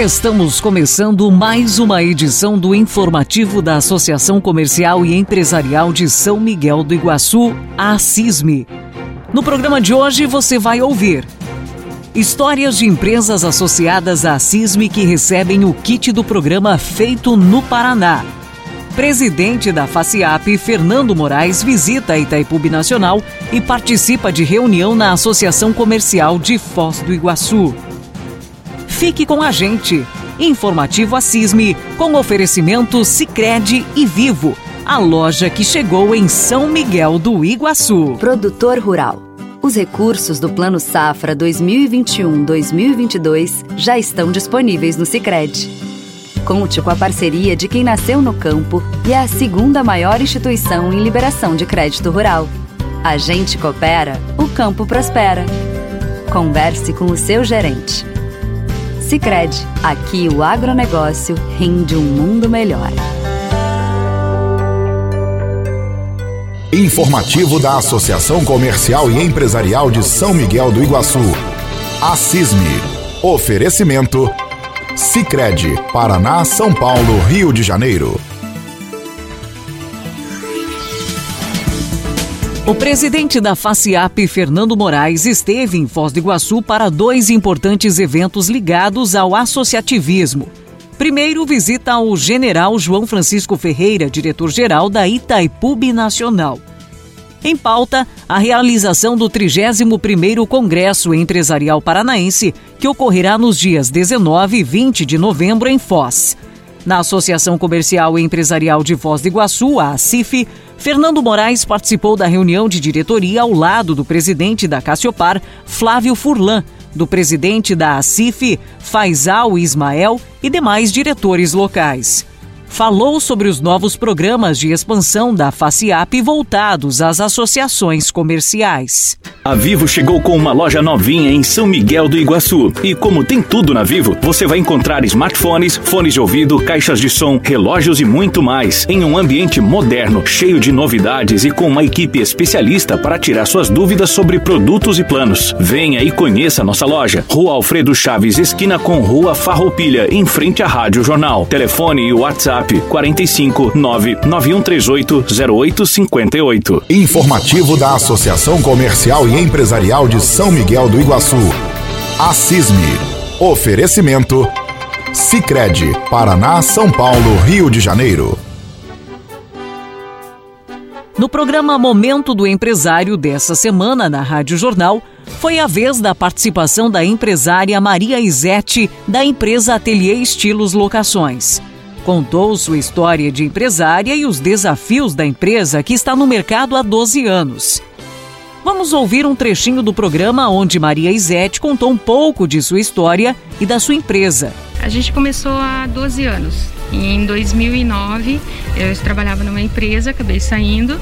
Estamos começando mais uma edição do informativo da Associação Comercial e Empresarial de São Miguel do Iguaçu, a CISME. No programa de hoje você vai ouvir histórias de empresas associadas à CISME que recebem o kit do programa Feito no Paraná. Presidente da FACIAP, Fernando Moraes, visita Itaipu Nacional e participa de reunião na Associação Comercial de Foz do Iguaçu. Fique com a gente. Informativo Assisme, com oferecimento Sicredi e Vivo. A loja que chegou em São Miguel do Iguaçu. Produtor Rural. Os recursos do Plano Safra 2021-2022 já estão disponíveis no Sicredi. Conte com a parceria de quem nasceu no campo e é a segunda maior instituição em liberação de crédito rural. A gente coopera, o campo prospera. Converse com o seu gerente. Sicredi, aqui o agronegócio rende um mundo melhor. Informativo da Associação Comercial e Empresarial de São Miguel do Iguaçu. A. Oferecimento Sicredi, Paraná, São Paulo, Rio de Janeiro. O presidente da FACIAP, Fernando Moraes, esteve em Foz do Iguaçu para dois importantes eventos ligados ao associativismo. Primeiro, visita ao general João Francisco Ferreira, diretor-geral da Itaipu Nacional. Em pauta, a realização do 31º Congresso Empresarial Paranaense, que ocorrerá nos dias 19 e 20 de novembro em Foz. Na Associação Comercial e Empresarial de Foz do Iguaçu, a ACIF, Fernando Moraes participou da reunião de diretoria ao lado do presidente da Cassiopar, Flávio Furlan, do presidente da ACIF, Faisal Ismael e demais diretores locais falou sobre os novos programas de expansão da FACIAP voltados às associações comerciais. A Vivo chegou com uma loja novinha em São Miguel do Iguaçu. E como tem tudo na Vivo, você vai encontrar smartphones, fones de ouvido, caixas de som, relógios e muito mais, em um ambiente moderno, cheio de novidades e com uma equipe especialista para tirar suas dúvidas sobre produtos e planos. Venha e conheça nossa loja. Rua Alfredo Chaves, esquina com Rua Farroupilha, em frente à Rádio Jornal. Telefone e WhatsApp WhatsApp 45 99138 0858. Informativo da Associação Comercial e Empresarial de São Miguel do Iguaçu. A CISME. Oferecimento Sicredi, Paraná, São Paulo, Rio de Janeiro. No programa Momento do Empresário dessa semana na Rádio Jornal, foi a vez da participação da empresária Maria Izete, da empresa Ateliê Estilos Locações. Contou sua história de empresária e os desafios da empresa que está no mercado há 12 anos. Vamos ouvir um trechinho do programa onde Maria Izete contou um pouco de sua história e da sua empresa. A gente começou há 12 anos. Em 2009, eu trabalhava numa empresa, acabei saindo,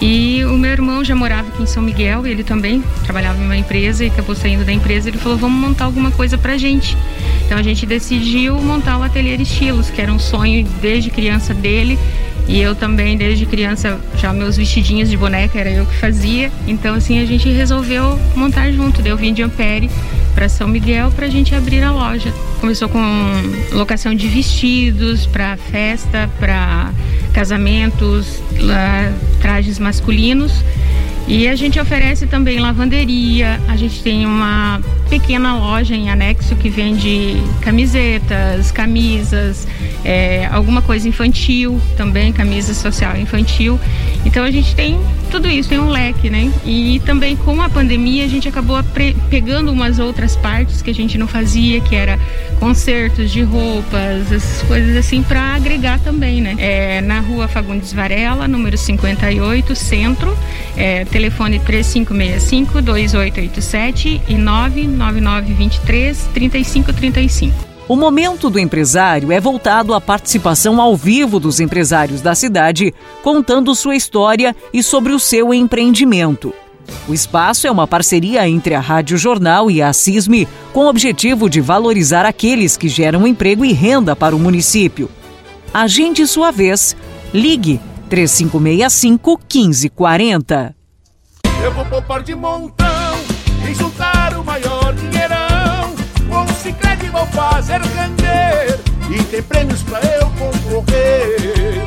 e o meu irmão já morava aqui em São Miguel, ele também trabalhava em uma empresa e acabou saindo da empresa. Ele falou: Vamos montar alguma coisa pra gente. Então a gente decidiu montar o Ateliê Estilos, que era um sonho desde criança dele. E eu também, desde criança, já meus vestidinhos de boneca era eu que fazia. Então, assim, a gente resolveu montar junto. Eu vim de Ampere para São Miguel para a gente abrir a loja. Começou com locação de vestidos para festa, para casamentos, trajes masculinos. E a gente oferece também lavanderia, a gente tem uma pequena loja em anexo que vende camisetas, camisas, é, alguma coisa infantil também, camisa social infantil. Então a gente tem tudo isso, tem um leque, né? E também com a pandemia a gente acabou pegando umas outras partes que a gente não fazia, que era concertos de roupas, essas coisas assim, para agregar também, né? É, na rua Fagundes Varela, número 58, centro, é, telefone 3565-2887 e 99923 3535. O momento do empresário é voltado à participação ao vivo dos empresários da cidade, contando sua história e sobre o seu empreendimento. O espaço é uma parceria entre a Rádio Jornal e a CISME, com o objetivo de valorizar aqueles que geram emprego e renda para o município. Agende sua vez. Ligue 3565 1540. Eu vou poupar de montão juntar o maior dinheirão. Vou fazer render e tem prêmios pra eu concorrer.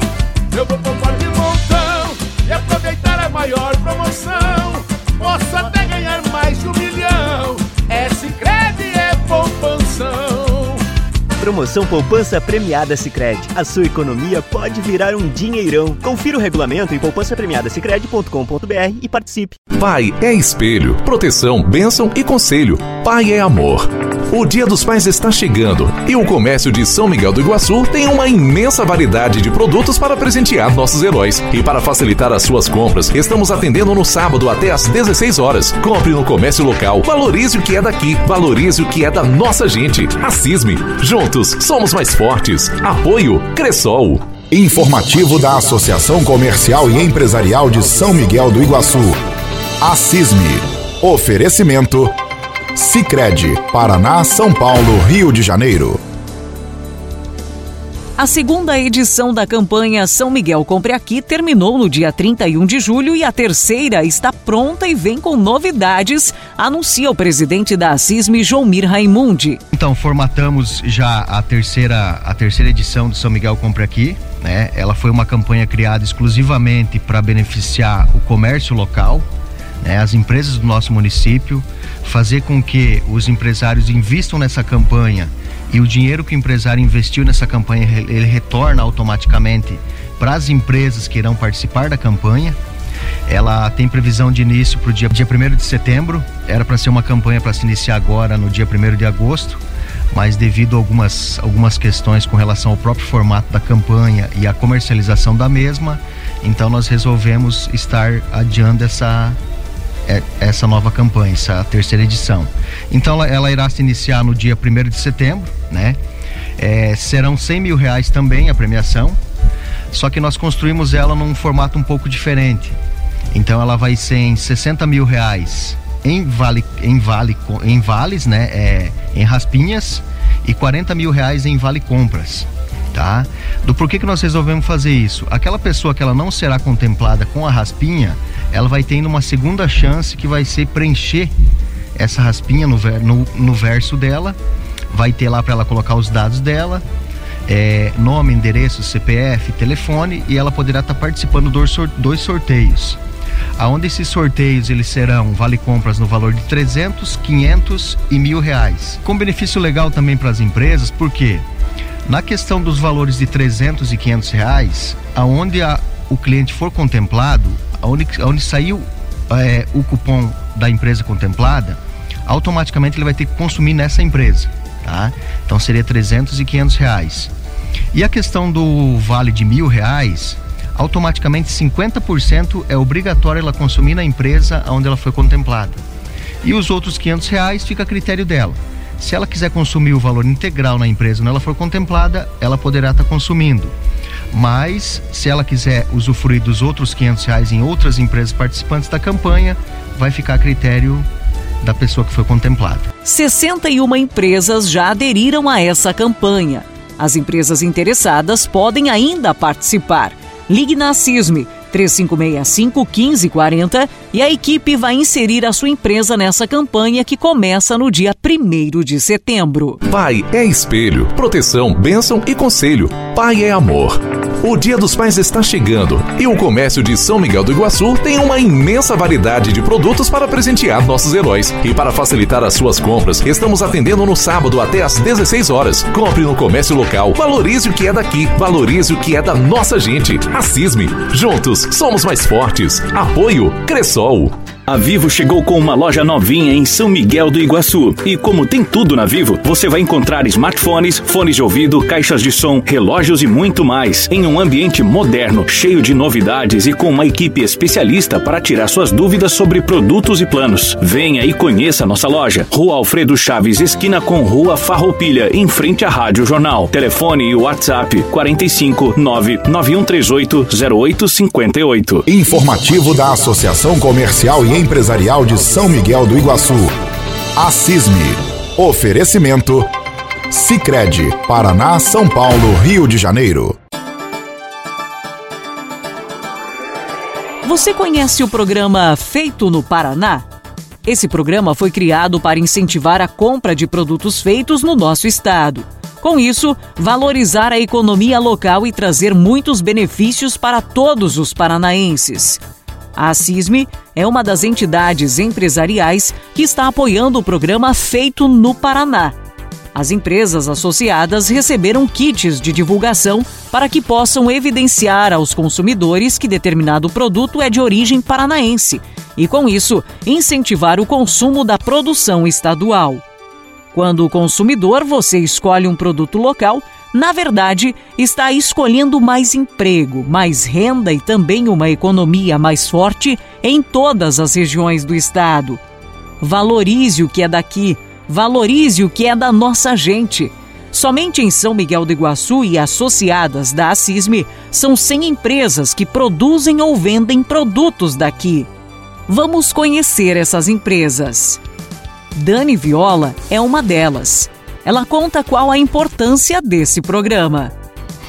Eu vou poupar de montão e aproveitar a maior promoção. Posso até ganhar mais de um milhão. É Cicred, é poupanção. Promoção Poupança Premiada Sicredi. A sua economia pode virar um dinheirão. Confira o regulamento em poupancapremiadasicredi.com.br e participe. Pai é espelho, proteção, bênção e conselho. Pai é amor. O Dia dos Pais está chegando e o comércio de São Miguel do Iguaçu tem uma imensa variedade de produtos para presentear nossos heróis. E para facilitar as suas compras, estamos atendendo no sábado até às 16 horas. Compre no comércio local, valorize o que é daqui, valorize o que é da nossa gente. A CISME, juntos somos mais fortes. Apoio Cressol. Informativo da Associação Comercial e Empresarial de São Miguel do Iguaçu. A CISME. Oferecimento Sicredi, Paraná, São Paulo, Rio de Janeiro. A segunda edição da campanha São Miguel Compre Aqui terminou no dia 31 de julho e a terceira está pronta e vem com novidades, anuncia o presidente da CISME, Joãomir Raimundi. Então, formatamos já a terceira, a terceira edição do São Miguel Compre Aqui. Né? Ela foi uma campanha criada exclusivamente para beneficiar o comércio local, né? as empresas do nosso município, fazer com que os empresários investam nessa campanha e o dinheiro que o empresário investiu nessa campanha ele retorna automaticamente para as empresas que irão participar da campanha. Ela tem previsão de início para o dia, dia 1 de setembro, era para ser uma campanha para se iniciar agora no dia 1 de agosto, mas devido a algumas, algumas questões com relação ao próprio formato da campanha e a comercialização da mesma, então nós resolvemos estar adiando essa, essa nova campanha, essa terceira edição. Então ela, ela irá se iniciar no dia 1 de setembro, né? É, serão 100 mil reais também a premiação, só que nós construímos ela num formato um pouco diferente. Então ela vai ser em 60 mil reais em vale, em vale, em vales, né? É, em raspinhas e 40 mil reais em vale compras tá? Do porquê que nós resolvemos fazer isso? Aquela pessoa que ela não será contemplada com a raspinha, ela vai tendo uma segunda chance que vai ser preencher essa raspinha no, no, no verso dela, vai ter lá para ela colocar os dados dela, é, nome, endereço, CPF, telefone e ela poderá estar tá participando dos sorteios. Aonde esses sorteios eles serão vale compras no valor de 300, 500 e mil reais. Com benefício legal também para as empresas, porque na questão dos valores de 300 e 500 reais, aonde a, o cliente for contemplado, aonde, aonde saiu é, o cupom da empresa contemplada, automaticamente ele vai ter que consumir nessa empresa, tá? Então seria 300 e 500 reais. E a questão do vale de mil reais, automaticamente 50% é obrigatório ela consumir na empresa onde ela foi contemplada. E os outros 500 reais fica a critério dela. Se ela quiser consumir o valor integral na empresa onde ela for contemplada, ela poderá estar consumindo. Mas, se ela quiser usufruir dos outros 500 reais em outras empresas participantes da campanha, vai ficar a critério da pessoa que foi contemplada. 61 empresas já aderiram a essa campanha. As empresas interessadas podem ainda participar. Ligue na CISME 3565 1540 e a equipe vai inserir a sua empresa nessa campanha que começa no dia 1 de setembro. Pai é espelho, proteção, bênção e conselho. Pai é amor. O Dia dos Pais está chegando e o comércio de São Miguel do Iguaçu tem uma imensa variedade de produtos para presentear nossos heróis. E para facilitar as suas compras, estamos atendendo no sábado até às 16 horas. Compre no comércio local, valorize o que é daqui, valorize o que é da nossa gente. A CISME, somos mais fortes. Apoio Cressol. A Vivo chegou com uma loja novinha em São Miguel do Iguaçu. E como tem tudo na Vivo, você vai encontrar smartphones, fones de ouvido, caixas de som, relógios e muito mais, em um ambiente moderno, cheio de novidades e com uma equipe especialista para tirar suas dúvidas sobre produtos e planos. Venha e conheça nossa loja. Rua Alfredo Chaves, esquina com Rua Farroupilha, em frente à Rádio Jornal. Telefone e WhatsApp 45 99138 0858. Informativo da Associação Comercial e Empresarial de São Miguel do Iguaçu. A. Oferecimento. Sicredi, Paraná, São Paulo, Rio de Janeiro. Você conhece o programa Feito no Paraná? Esse programa foi criado para incentivar a compra de produtos feitos no nosso estado. Com isso, valorizar a economia local e trazer muitos benefícios para todos os paranaenses. A CISME é uma das entidades empresariais que está apoiando o programa Feito no Paraná. As empresas associadas receberam kits de divulgação para que possam evidenciar aos consumidores que determinado produto é de origem paranaense e, com isso, incentivar o consumo da produção estadual. Quando o consumidor você escolhe um produto local, na verdade, está escolhendo mais emprego, mais renda e também uma economia mais forte em todas as regiões do estado. Valorize o que é daqui, valorize o que é da nossa gente. Somente em São Miguel do Iguaçu e associadas da Assisme são 100 empresas que produzem ou vendem produtos daqui. Vamos conhecer essas empresas. Dani Viola é uma delas. Ela conta qual a importância desse programa.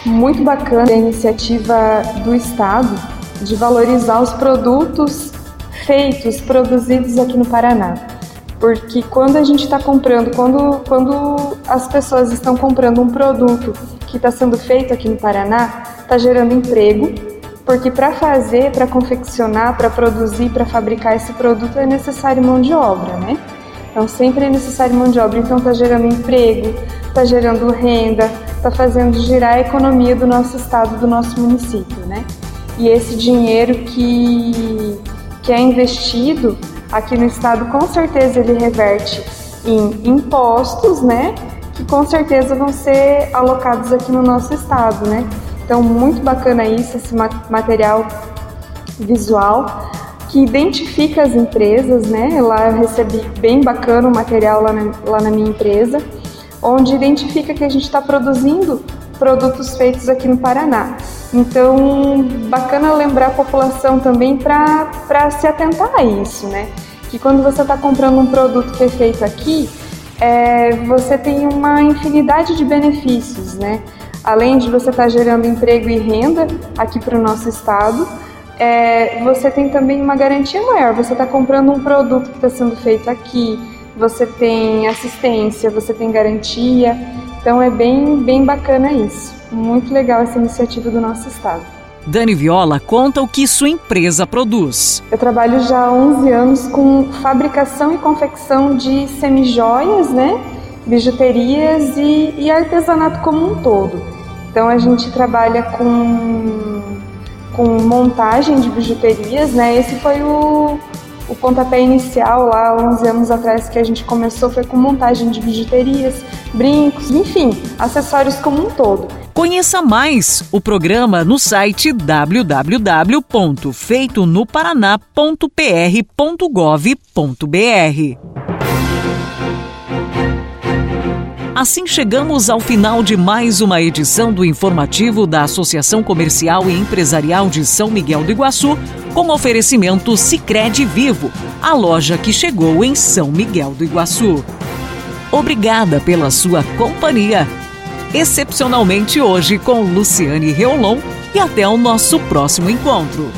Muito bacana a iniciativa do Estado de valorizar os produtos feitos, produzidos aqui no Paraná. Porque quando a gente está comprando, quando, quando as pessoas estão comprando um produto que está sendo feito aqui no Paraná, está gerando emprego, porque para fazer, para confeccionar, para produzir, para fabricar esse produto é necessário mão de obra, né? Então sempre é necessário mão de obra, então está gerando emprego, está gerando renda, está fazendo girar a economia do nosso estado, do nosso município, né? E esse dinheiro que, que é investido aqui no estado, com certeza ele reverte em impostos, né? Que com certeza vão ser alocados aqui no nosso estado, né? Então, muito bacana isso, esse material visual que identifica as empresas, né? Lá eu recebi bem bacana o material lá na, lá na minha empresa, onde identifica que a gente está produzindo produtos feitos aqui no Paraná. Então, bacana lembrar a população também para se atentar a isso, né? Que quando você está comprando um produto que é feito aqui, é, você tem uma infinidade de benefícios, né? Além de você estar tá gerando emprego e renda aqui para o nosso estado, é, você tem também uma garantia maior. Você está comprando um produto que está sendo feito aqui, você tem assistência, você tem garantia. Então é bem, bem bacana isso. Muito legal essa iniciativa do nosso estado. Dani Viola conta o que sua empresa produz. Eu trabalho já há 11 anos com fabricação e confecção de semijoias, né? bijuterias e, e artesanato como um todo. Então a gente trabalha com com montagem de bijuterias, né? Esse foi o, o pontapé inicial lá 11 anos atrás que a gente começou foi com montagem de bijuterias, brincos, enfim, acessórios como um todo. Conheça mais o programa no site www.feitonoparaná.pr.gov.br. Assim chegamos ao final de mais uma edição do informativo da Associação Comercial e Empresarial de São Miguel do Iguaçu, com oferecimento Sicredi Vivo, a loja que chegou em São Miguel do Iguaçu. Obrigada pela sua companhia. Excepcionalmente hoje com Luciane Reolon e até o nosso próximo encontro.